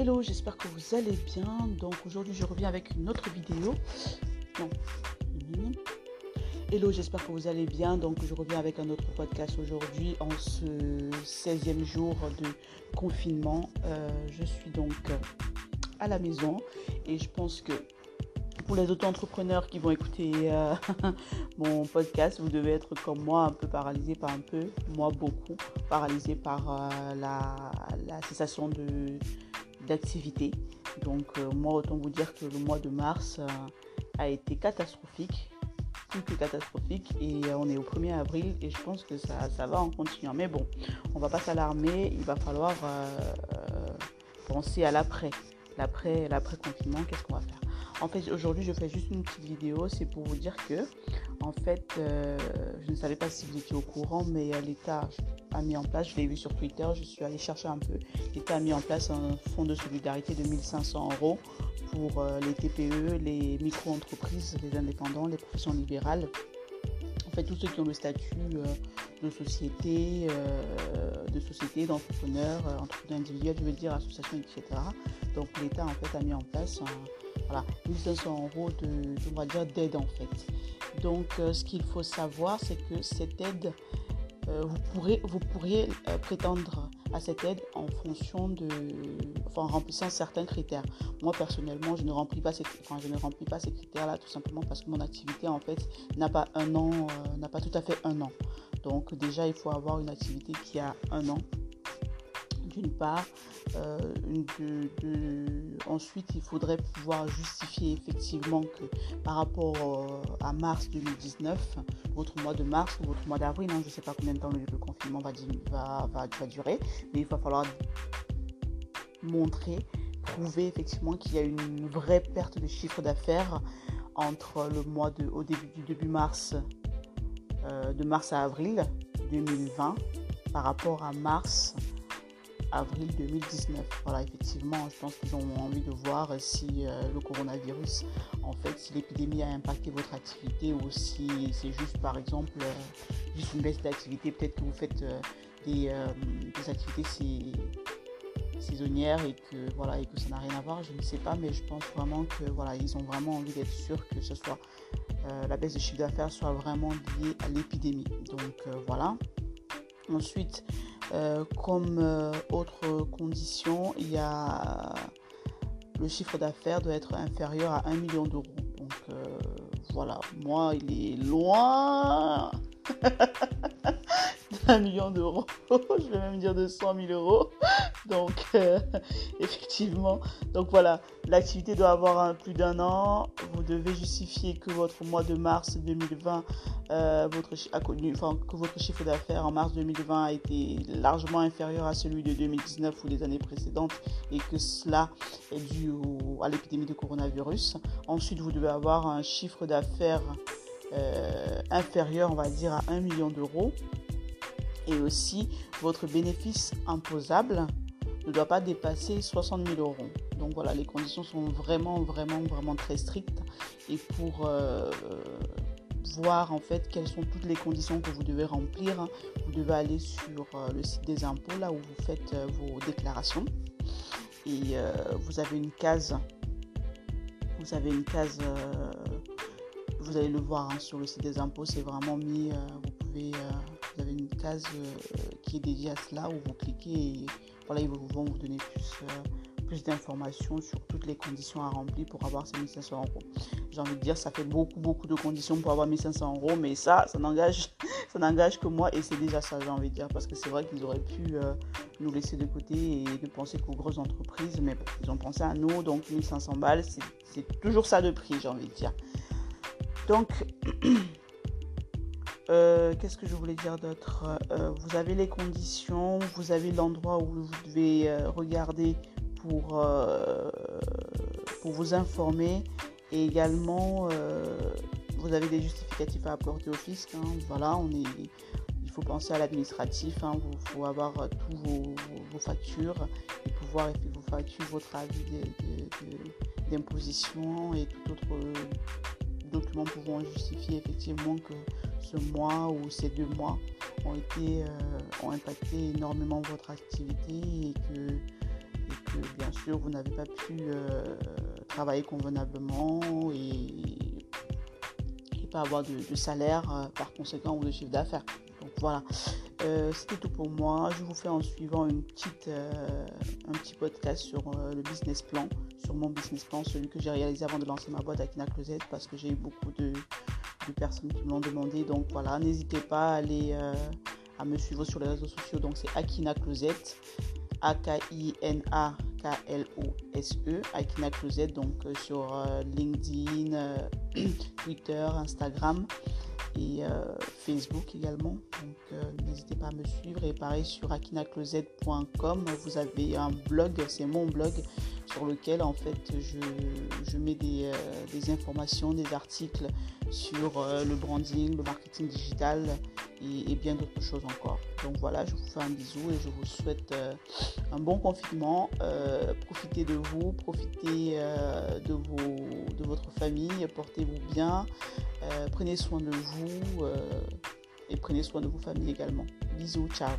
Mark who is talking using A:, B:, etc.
A: Hello, j'espère que vous allez bien. Donc aujourd'hui je reviens avec une autre vidéo. Non. Hello, j'espère que vous allez bien. Donc je reviens avec un autre podcast aujourd'hui en ce 16e jour de confinement. Euh, je suis donc à la maison et je pense que pour les auto-entrepreneurs qui vont écouter euh, mon podcast, vous devez être comme moi, un peu paralysé par un peu, moi beaucoup, paralysé par euh, la, la, cessation d'activité. Donc euh, moi, autant vous dire que le mois de mars a été catastrophique, plus que catastrophique, et on est au 1er avril, et je pense que ça, ça va en continuant. Mais bon, on va pas s'alarmer, il va falloir penser à l'après. L'après, l'après-confinement, qu'est-ce qu'on va faire? En fait, aujourd'hui, je fais juste une petite vidéo. C'est pour vous dire que, en fait, euh, je ne savais pas si vous étiez au courant, mais euh, l'État a mis en place, je l'ai vu sur Twitter, je suis allée chercher un peu. L'État a mis en place un fonds de solidarité de 1500 euros pour euh, les TPE, les micro-entreprises, les indépendants, les professions libérales. En fait, tous ceux qui ont le statut de société, de société, d'entrepreneur, entrepreneur individuel, je veux dire, association, etc. Donc l'État en fait a mis en place un, voilà, 1500 euros de, on va dire, d'aide en fait. Donc, euh, ce qu'il faut savoir, c'est que cette aide, euh, vous, pourrez, vous pourriez euh, prétendre à cette aide en fonction de, enfin, en remplissant certains critères. Moi, personnellement, je ne remplis pas ces, enfin, je ne remplis pas ces critères-là tout simplement parce que mon activité, en fait, n'a pas un an, n'a pas tout à fait un an. Donc, déjà, il faut avoir une activité qui a un an d'une part. Euh, ensuite, il faudrait pouvoir justifier effectivement que par rapport euh, à mars 2019, votre mois de mars ou votre mois d'avril, hein, je ne sais pas combien de temps le, confinement va, durer, mais il va falloir montrer, prouver effectivement qu'il y a une vraie perte de chiffre d'affaires entre le mois de, au début du début mars, euh, de mars à avril 2020 par rapport à mars avril 2019. Voilà, effectivement, je pense qu'ils ont envie de voir si euh, le coronavirus, en fait, si l'épidémie a impacté votre activité ou si c'est juste, par exemple, euh, juste une baisse d'activité. Peut-être que vous faites euh, des, activités saisonnières et que voilà et que ça n'a rien à voir. Je ne sais pas, mais je pense vraiment que voilà, ils ont vraiment envie d'être sûrs que ce soit la baisse de chiffre d'affaires soit vraiment liée à l'épidémie. Donc voilà. Ensuite, euh, comme euh, autre condition, il y a le chiffre d'affaires doit être inférieur à 1 million d'euros. Donc euh, voilà, moi il est loin million d'euros. Je vais même dire de 100 000 euros. Donc effectivement, donc voilà, l'activité doit avoir plus d'un an. Vous devez justifier que votre mois de mars 2020 euh, votre, a connu, enfin, que votre chiffre d'affaires en mars 2020 a été largement inférieur à celui de 2019 ou des années précédentes et que cela est dû à l'épidémie de coronavirus. Ensuite, vous devez avoir un chiffre d'affaires euh, inférieur, on va dire, à 1 million d'euros. Et aussi, votre bénéfice imposable ne doit pas dépasser 60 000 euros. Donc voilà, les conditions sont vraiment, vraiment, vraiment très strictes. Et pour euh, voir en fait quelles sont toutes les conditions que vous devez remplir. Hein. Vous devez aller sur euh, le site des impôts, là où vous faites euh, vos déclarations. Et vous avez une case, vous avez une case, vous allez le voir hein, sur le site des impôts, c'est vraiment mis, vous pouvez, case qui est dédiée à cela, où vous cliquez et voilà, ils vont vous donner plus plus d'informations sur toutes les conditions à remplir pour avoir ces 1500 euros. J'ai envie de dire, ça fait beaucoup, beaucoup de conditions pour avoir 1500 euros, mais ça, ça n'engage, ça n'engage que moi et c'est déjà ça, j'ai envie de dire, parce que c'est vrai qu'ils auraient pu euh, nous laisser de côté et de penser qu'aux grosses entreprises, mais ils ont pensé à nous, donc 1500 balles, c'est toujours ça de prix, j'ai envie de dire. Donc, euh, qu'est-ce que je voulais dire d'autre? Euh, Vous avez les conditions, vous avez l'endroit où vous devez regarder pour, euh, pour vous informer et également euh, vous avez des justificatifs à apporter au fisc. Hein. Voilà, on est, il faut penser à l'administratif, il hein. faut avoir tous vos, factures et pouvoir vos factures, votre avis d'imposition et tout autre document pouvant justifier effectivement que ce mois ou ces deux mois ont été euh, ont impacté énormément votre activité et que bien sûr vous n'avez pas pu travailler convenablement et, pas avoir de, salaire par conséquent ou de chiffre d'affaires. Donc voilà, c'était tout pour moi. Je vous fais en suivant une petite, un petit podcast sur le business plan, sur mon business plan, celui que j'ai réalisé avant de lancer ma boîte à Kina Closet parce que j'ai eu beaucoup de, personnes qui me l'ont demandé. Donc voilà, n'hésitez pas à aller euh, à me suivre sur les réseaux sociaux. Donc c'est Akina Closet, A-K-I-N-A-K-L-O-S-E, Akina Closet, donc euh, sur euh, LinkedIn, Twitter, Instagram et Facebook également. Donc n'hésitez pas à me suivre. Et pareil sur akinacloset.com, vous avez un blog, c'est mon blog sur lequel en fait je, mets des, des, informations, des articles sur euh, le branding, le marketing digital et, bien d'autres choses encore. Donc voilà, je vous fais un bisou et je vous souhaite euh, un bon confinement. Euh, profitez de vous, profitez de, vos, de votre famille, portez-vous bien, prenez soin de vous et prenez soin de vos familles également. Bisous, ciao